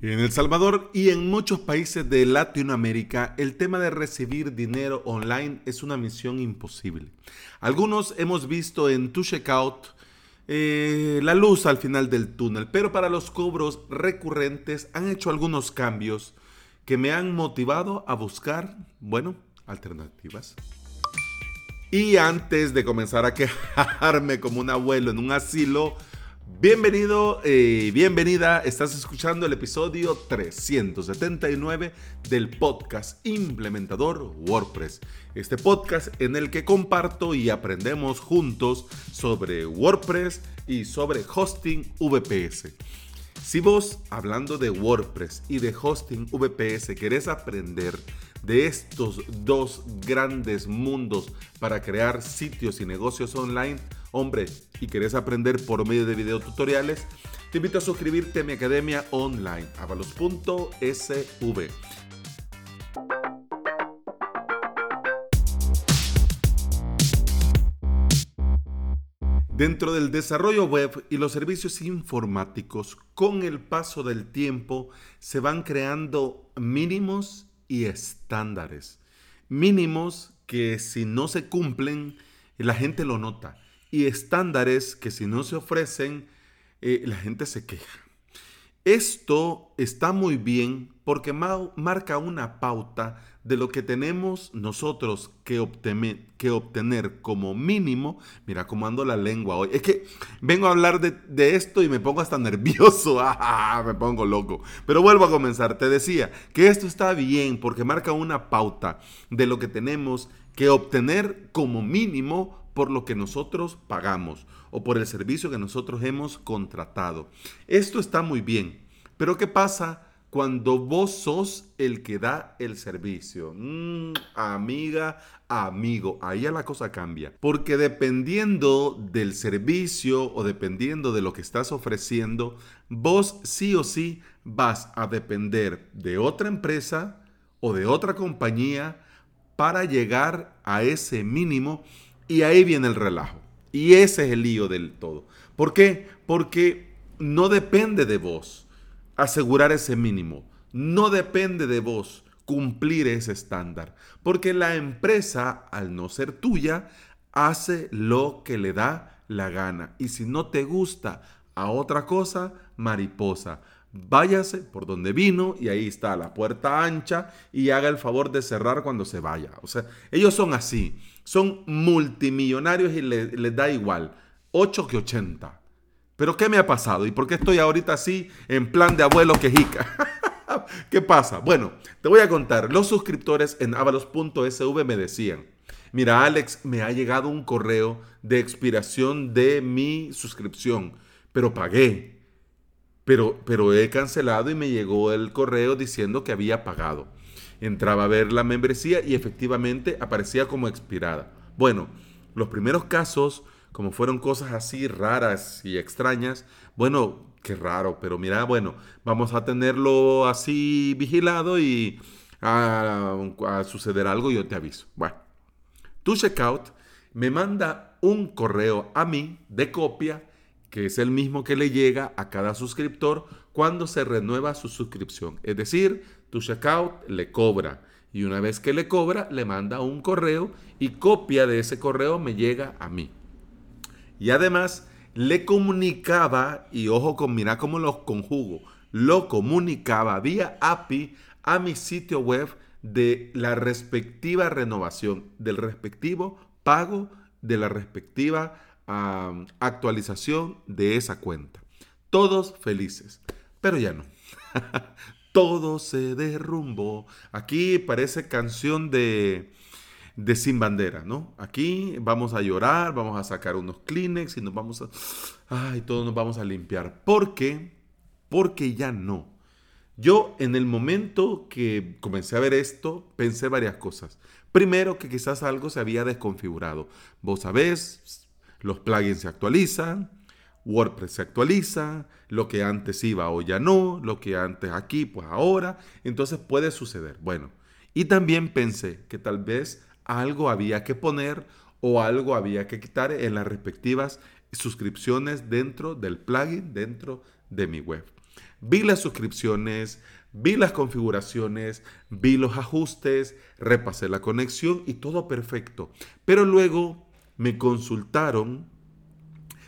En El Salvador y en muchos países de Latinoamérica, el tema de recibir dinero online es una misión imposible. Algunos hemos visto en Tu Checkout eh, la luz al final del túnel, pero para los cobros recurrentes han hecho algunos cambios que me han motivado a buscar, bueno, alternativas. Y antes de comenzar a quejarme como un abuelo en un asilo, Bienvenido y bienvenida, estás escuchando el episodio 379 del podcast Implementador WordPress. Este podcast en el que comparto y aprendemos juntos sobre WordPress y sobre hosting VPS. Si vos, hablando de WordPress y de hosting VPS, querés aprender de estos dos grandes mundos para crear sitios y negocios online, hombre, y querés aprender por medio de videotutoriales, te invito a suscribirte a mi academia online, avalos.sv. Dentro del desarrollo web y los servicios informáticos, con el paso del tiempo se van creando mínimos y estándares. Mínimos que si no se cumplen, la gente lo nota. Y estándares que si no se ofrecen, eh, la gente se queja. Esto está muy bien porque marca una pauta de lo que tenemos nosotros que, que obtener como mínimo. Mira cómo ando la lengua hoy. Es que vengo a hablar de, esto y me pongo hasta nervioso. Ah, me pongo loco. Pero vuelvo a comenzar. Te decía que esto está bien porque marca una pauta de lo que tenemos que obtener como mínimo por lo que nosotros pagamos o por el servicio que nosotros hemos contratado. Esto está muy bien. Pero ¿qué pasa? cuando vos sos el que da el servicio. Mm, amiga, amigo, ahí ya la cosa cambia. Porque dependiendo del servicio o dependiendo de lo que estás ofreciendo, vos sí o sí vas a depender de otra empresa o de otra compañía para llegar a ese mínimo y ahí viene el relajo. Y ese es el lío del todo. ¿Por qué? Porque no depende de vos asegurar ese mínimo. No depende de vos cumplir ese estándar, porque la empresa, al no ser tuya, hace lo que le da la gana. Y si no te gusta a otra cosa, mariposa, váyase por donde vino y ahí está la puerta ancha y haga el favor de cerrar cuando se vaya. O sea, ellos son así, son multimillonarios y les, da igual, 8 que 80. Pero ¿qué me ha pasado? ¿Y por qué estoy ahorita así en plan de abuelo quejica? ¿Qué pasa? Bueno, te voy a contar. Los suscriptores en avalos.sv me decían, mira Alex, me ha llegado un correo de expiración de mi suscripción, pero pagué. Pero, pero he cancelado y me llegó el correo diciendo que había pagado. Entraba a ver la membresía y efectivamente aparecía como expirada. Bueno, los primeros casos como fueron cosas así raras y extrañas, bueno, qué raro, pero mira, bueno, vamos a tenerlo así vigilado y a, suceder algo yo te aviso. Bueno, tu checkout me manda un correo a mí de copia, que es el mismo que le llega a cada suscriptor cuando se renueva su suscripción. Es decir, tu checkout le cobra. Y una vez que le cobra, le manda un correo y copia de ese correo me llega a mí. Y además le comunicaba, y ojo con mira cómo los conjugo, lo comunicaba vía API a mi sitio web de la respectiva renovación, del respectivo pago, de la respectiva actualización de esa cuenta. Todos felices, pero ya no. Todo se derrumbó. Aquí parece canción de, de sin bandera, ¿no? Aquí vamos a llorar, vamos a sacar unos Kleenex y nos vamos a... Ay, todos nos vamos a limpiar. ¿Por qué? Porque ya no. Yo en el momento que comencé a ver esto, pensé varias cosas. Primero, que quizás algo se había desconfigurado. Vos sabés, los plugins se actualizan, WordPress se actualiza, lo que antes iba o ya no, lo que antes aquí, pues ahora. Entonces puede suceder. Bueno, y también pensé que tal vez algo había que poner o algo había que quitar en las respectivas suscripciones dentro del plugin, dentro de mi web. vi las suscripciones, vi las configuraciones, vi los ajustes, repasé la conexión y todo perfecto. Pero luego me consultaron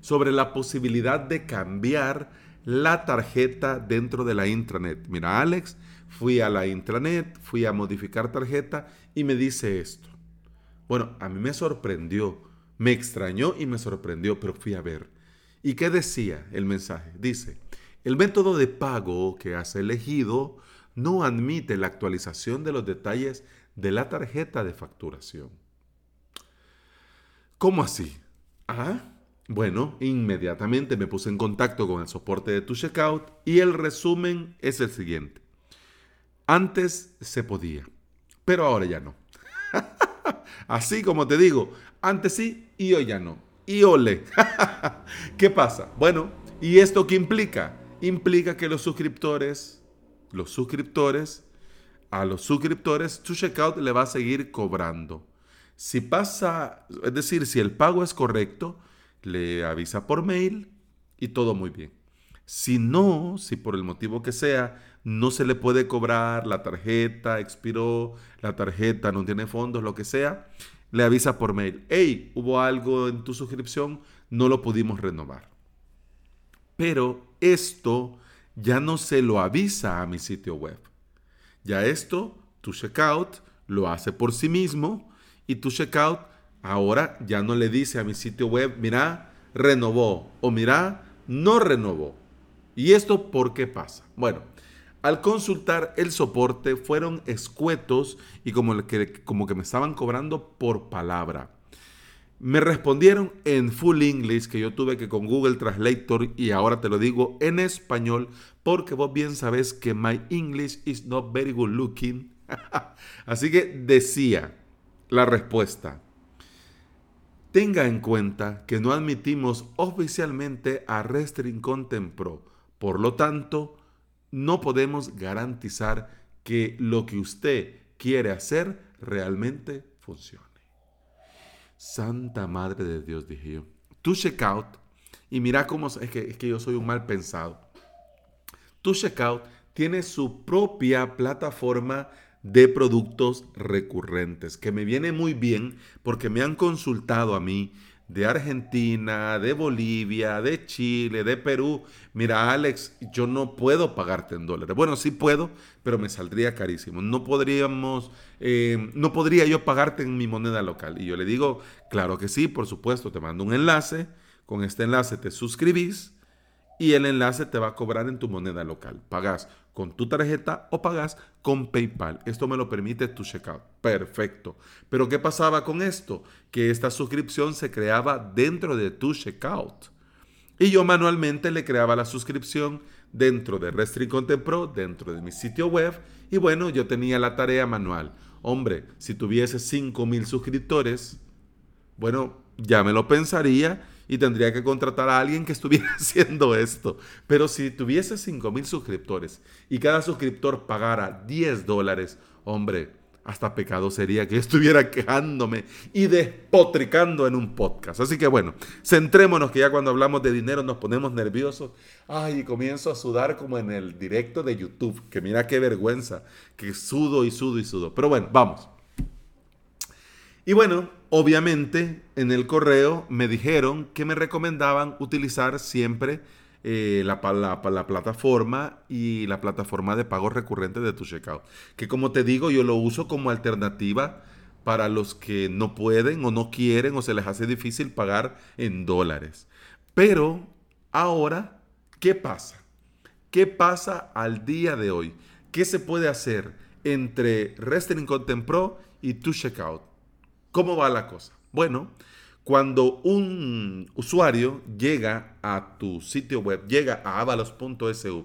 sobre la posibilidad de cambiar la tarjeta dentro de la intranet. Mira, Alex, fui a la intranet, fui a modificar tarjeta y me dice esto. Bueno, a mí me sorprendió, me extrañó y me sorprendió, pero fui a ver. ¿Y qué decía el mensaje? Dice, el método de pago que has elegido no admite la actualización de los detalles de la tarjeta de facturación. ¿Cómo así? Ah, bueno, inmediatamente me puse en contacto con el soporte de tu checkout y el resumen es el siguiente. Antes se podía, pero ahora ya no. Así como te digo, antes sí y hoy ya no. Y ole. ¿Qué pasa? Bueno, ¿y esto qué implica? Implica que los suscriptores, los suscriptores, a los suscriptores, tu checkout le va a seguir cobrando. Si pasa, es decir, si el pago es correcto, le avisa por mail y todo muy bien. Si no, si por el motivo que sea, no se le puede cobrar, la tarjeta expiró, la tarjeta no tiene fondos, lo que sea, le avisa por mail, hey, hubo algo en tu suscripción, no lo pudimos renovar. Pero esto ya no se lo avisa a mi sitio web. Ya esto, tu checkout lo hace por sí mismo y tu checkout ahora ya no le dice a mi sitio web, mira, renovó o mira, no renovó. ¿Y esto por qué pasa? Bueno, al consultar el soporte fueron escuetos y como que, como que me estaban cobrando por palabra. Me respondieron en full English que yo tuve que con Google Translator y ahora te lo digo en español porque vos bien sabes que my English is not very good looking. Así que decía la respuesta. Tenga en cuenta que no admitimos oficialmente a Restring Content Pro por lo tanto, no podemos garantizar que lo que usted quiere hacer realmente funcione. Santa Madre de Dios, dije yo. Tu checkout, y mira cómo es que, es que yo soy un mal pensado. Tu checkout tiene su propia plataforma de productos recurrentes, que me viene muy bien porque me han consultado a mí de Argentina, de Bolivia, de Chile, de Perú. Mira, Alex, yo no puedo pagarte en dólares. Bueno, sí puedo, pero me saldría carísimo. No podríamos, eh, no podría yo pagarte en mi moneda local. Y yo le digo, claro que sí, por supuesto, te mando un enlace. Con este enlace te suscribís y el enlace te va a cobrar en tu moneda local. Pagas con tu tarjeta o pagas con PayPal. Esto me lo permite tu checkout. Perfecto. Pero ¿qué pasaba con esto? Que esta suscripción se creaba dentro de tu checkout. Y yo manualmente le creaba la suscripción dentro de Restring Content Pro, dentro de mi sitio web. Y bueno, yo tenía la tarea manual. Hombre, si tuviese 5,000 suscriptores, bueno, ya me lo pensaría y tendría que contratar a alguien que estuviera haciendo esto. Pero si tuviese 5 mil suscriptores y cada suscriptor pagara 10 dólares, hombre, hasta pecado sería que estuviera quejándome y despotricando en un podcast. Así que bueno, centrémonos que ya cuando hablamos de dinero nos ponemos nerviosos. Ay, y comienzo a sudar como en el directo de YouTube, que mira qué vergüenza, que sudo y sudo y sudo. Pero bueno, vamos. Y bueno, obviamente en el correo me dijeron que me recomendaban utilizar siempre eh, la, la, plataforma y la plataforma de pago recurrente de tu checkout. Que como te digo, yo lo uso como alternativa para los que no pueden o no quieren o se les hace difícil pagar en dólares. Pero ahora, ¿qué pasa? ¿Qué pasa al día de hoy? ¿Qué se puede hacer entre Wrestling Content Pro y tu checkout? ¿Cómo va la cosa? Bueno, cuando un usuario llega a tu sitio web, llega a avalos.sv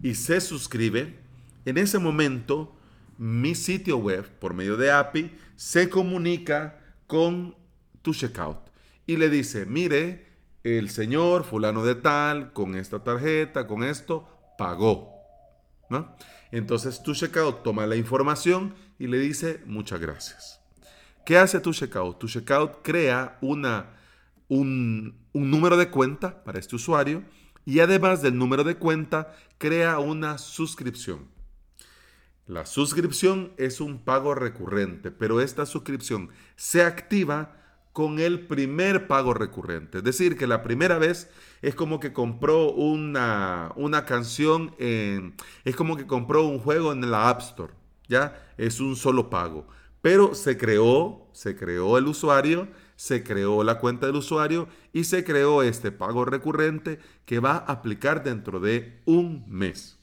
y se suscribe, en ese momento mi sitio web, por medio de API, se comunica con tu checkout y le dice, mire, el señor fulano de tal, con esta tarjeta, con esto, pagó. ¿no? Entonces tu checkout toma la información y le dice, muchas gracias. ¿Qué hace tu checkout? Tu checkout crea una, un, número de cuenta para este usuario y además del número de cuenta, crea una suscripción. La suscripción es un pago recurrente, pero esta suscripción se activa con el primer pago recurrente. Es decir, que la primera vez es como que compró una, una canción, es como que compró un juego en la App Store. ¿Ya? Es un solo pago. Pero se creó, se creó el usuario, se creó la cuenta del usuario y se creó este pago recurrente que va a aplicar dentro de un mes.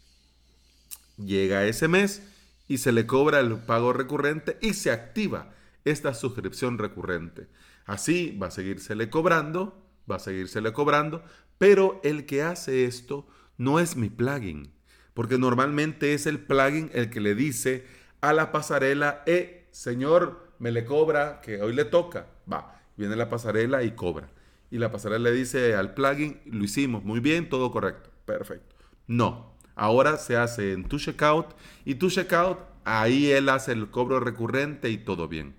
Llega ese mes y se le cobra el pago recurrente y se activa esta suscripción recurrente. Así va a seguírsele cobrando, va a seguírsele cobrando, pero el que hace esto no es mi plugin, porque normalmente es el plugin el que le dice a la pasarela, eh, señor, me le cobra, que hoy le toca. Va, viene la pasarela y cobra. Y la pasarela le dice al plugin, lo hicimos muy bien, todo correcto, perfecto. No, ahora se hace en tu checkout y tu checkout, ahí él hace el cobro recurrente y todo bien.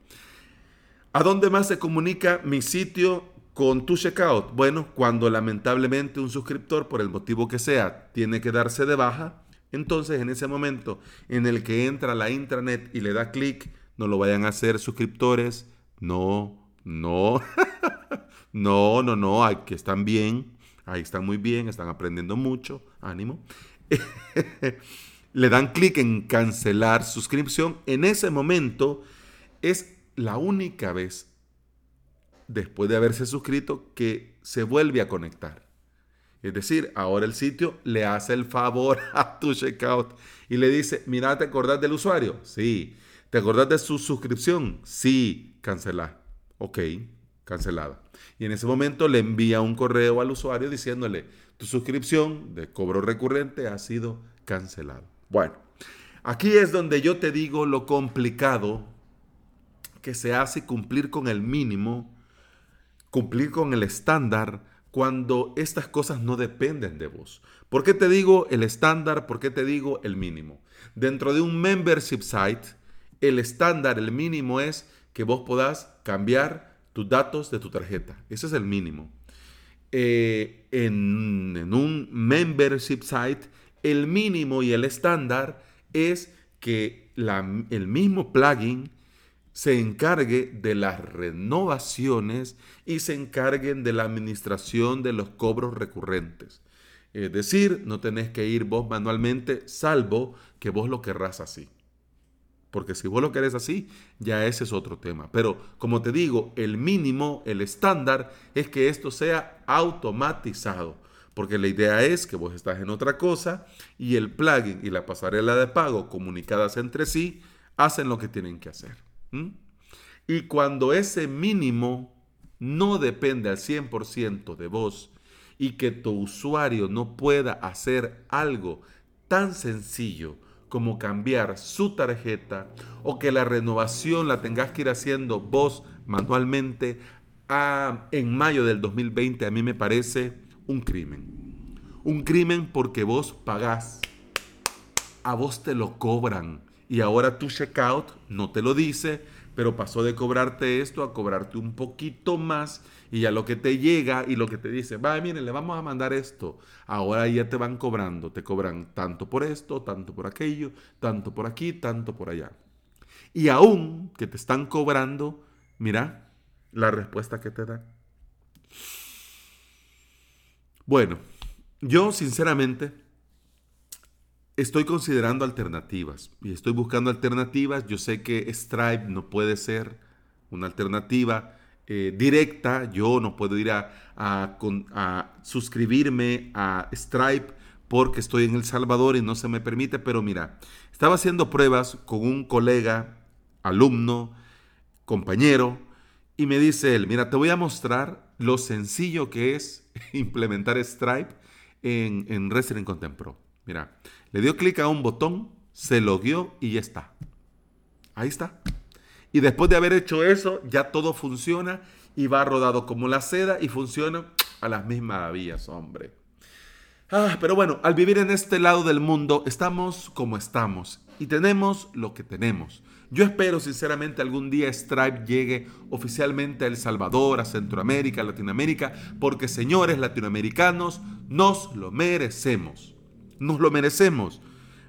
¿A dónde más se comunica mi sitio con tu checkout? Bueno, cuando lamentablemente un suscriptor, por el motivo que sea, tiene que darse de baja, entonces en ese momento en el que entra la intranet y le da clic, no lo vayan a hacer suscriptores, no, no, no, no, no, hay, que están bien, ahí están muy bien, están aprendiendo mucho, ánimo. le dan clic en cancelar suscripción, en ese momento es la única vez después de haberse suscrito que se vuelve a conectar. Es decir, ahora el sitio le hace el favor a tu checkout y le dice, mira, ¿te acordás del usuario? Sí. ¿Te acordás de su suscripción? Sí. Cancelar. Ok, cancelada. Y en ese momento le envía un correo al usuario diciéndole, tu suscripción de cobro recurrente ha sido cancelada. Bueno, aquí es donde yo te digo lo complicado que se hace cumplir con el mínimo, cumplir con el estándar, cuando estas cosas no dependen de vos. ¿Por qué te digo el estándar? ¿Por qué te digo el mínimo? Dentro de un membership site, el estándar, el mínimo es que vos podás cambiar tus datos de tu tarjeta. Ese es el mínimo. Eh, en, un membership site, el mínimo y el estándar es que el mismo plugin se encargue de las renovaciones y se encarguen de la administración de los cobros recurrentes. Es decir, no tenés que ir vos manualmente, salvo que vos lo querrás así. Porque si vos lo querés así, ya ese es otro tema. Pero como te digo, el mínimo, el estándar, es que esto sea automatizado. Porque la idea es que vos estás en otra cosa y el plugin y la pasarela de pago comunicadas entre sí hacen lo que tienen que hacer. Y cuando ese mínimo no depende al 100% de vos y que tu usuario no pueda hacer algo tan sencillo como cambiar su tarjeta o que la renovación la tengas que ir haciendo vos manualmente en mayo del 2020 a mí me parece un crimen. Un crimen porque vos pagás, a vos te lo cobran y ahora tu checkout no te lo dice, pero pasó de cobrarte esto a cobrarte un poquito más y ya lo que te llega y lo que te dice, va, miren, le vamos a mandar esto. Ahora ya te van cobrando, te cobran tanto por esto, tanto por aquello, tanto por aquí, tanto por allá. Y aún que te están cobrando, mira la respuesta que te dan. Bueno, yo sinceramente Estoy considerando alternativas y estoy buscando alternativas. Yo sé que Stripe no puede ser una alternativa eh, directa. Yo no puedo ir a, a, suscribirme a Stripe porque estoy en El Salvador y no se me permite. Pero mira, estaba haciendo pruebas con un colega, alumno, compañero, y me dice él, mira, te voy a mostrar lo sencillo que es implementar Stripe en, en Resident Content. Mira, le dio clic a un botón, se logueó y ya está. Ahí está. Y después de haber hecho eso, ya todo funciona y va rodado como la seda y funciona a las mismas vías, hombre. Ah, pero bueno, al vivir en este lado del mundo, estamos como estamos y tenemos lo que tenemos. Yo espero sinceramente algún día Stripe llegue oficialmente a El Salvador, a Centroamérica, a Latinoamérica, porque señores latinoamericanos, nos lo merecemos. Nos lo merecemos.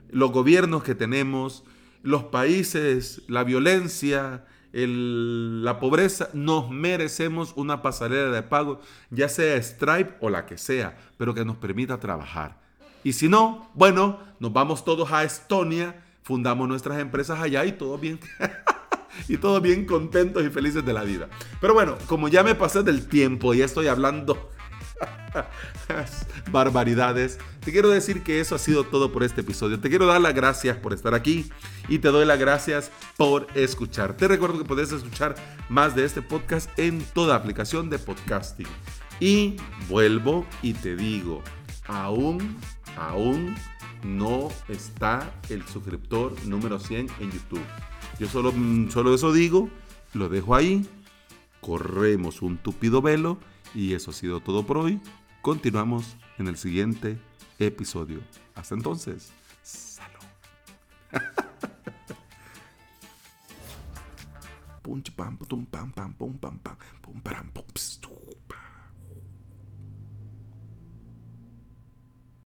Los gobiernos que tenemos, los países, la violencia, la pobreza, nos merecemos una pasarela de pago, ya sea Stripe o la que sea, pero que nos permita trabajar. Y si no, bueno, nos vamos todos a Estonia fundamos nuestras empresas allá y todo bien. y todo bien contentos y felices de la vida. Pero bueno, como ya me pasé del tiempo y estoy hablando barbaridades, te quiero decir que eso ha sido todo por este episodio. Te quiero dar las gracias por estar aquí y te doy las gracias por escuchar. Te recuerdo que puedes escuchar más de este podcast en toda aplicación de podcasting. Y vuelvo y te digo, aún, aún no está el suscriptor número 100 en YouTube. Yo solo, solo eso digo, lo dejo ahí, corremos un tupido velo y eso ha sido todo por hoy. Continuamos en el siguiente episodio. Hasta entonces, salud. Pam, pum pam pam pum pam pam pum pam pum